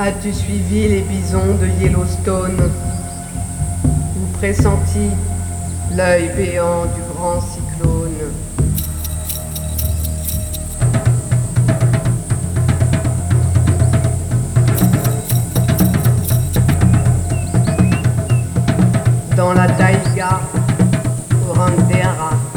As-tu suivi les bisons de Yellowstone Ou pressenti l'œil béant du grand cyclone? Dans la taïga, Orandera, si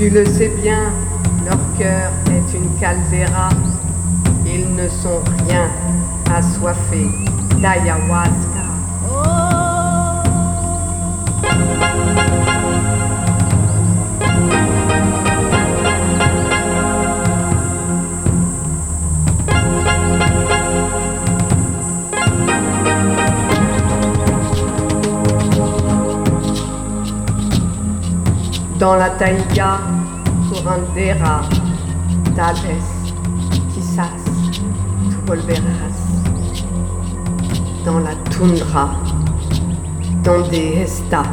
Tu le sais bien, leur cœur est une caldeira. Ils ne sont rien assoiffés d'ayahuasca. Dans la taïga, curandera, tal vez, quizás, tu volverás. Dans la tundra, donde está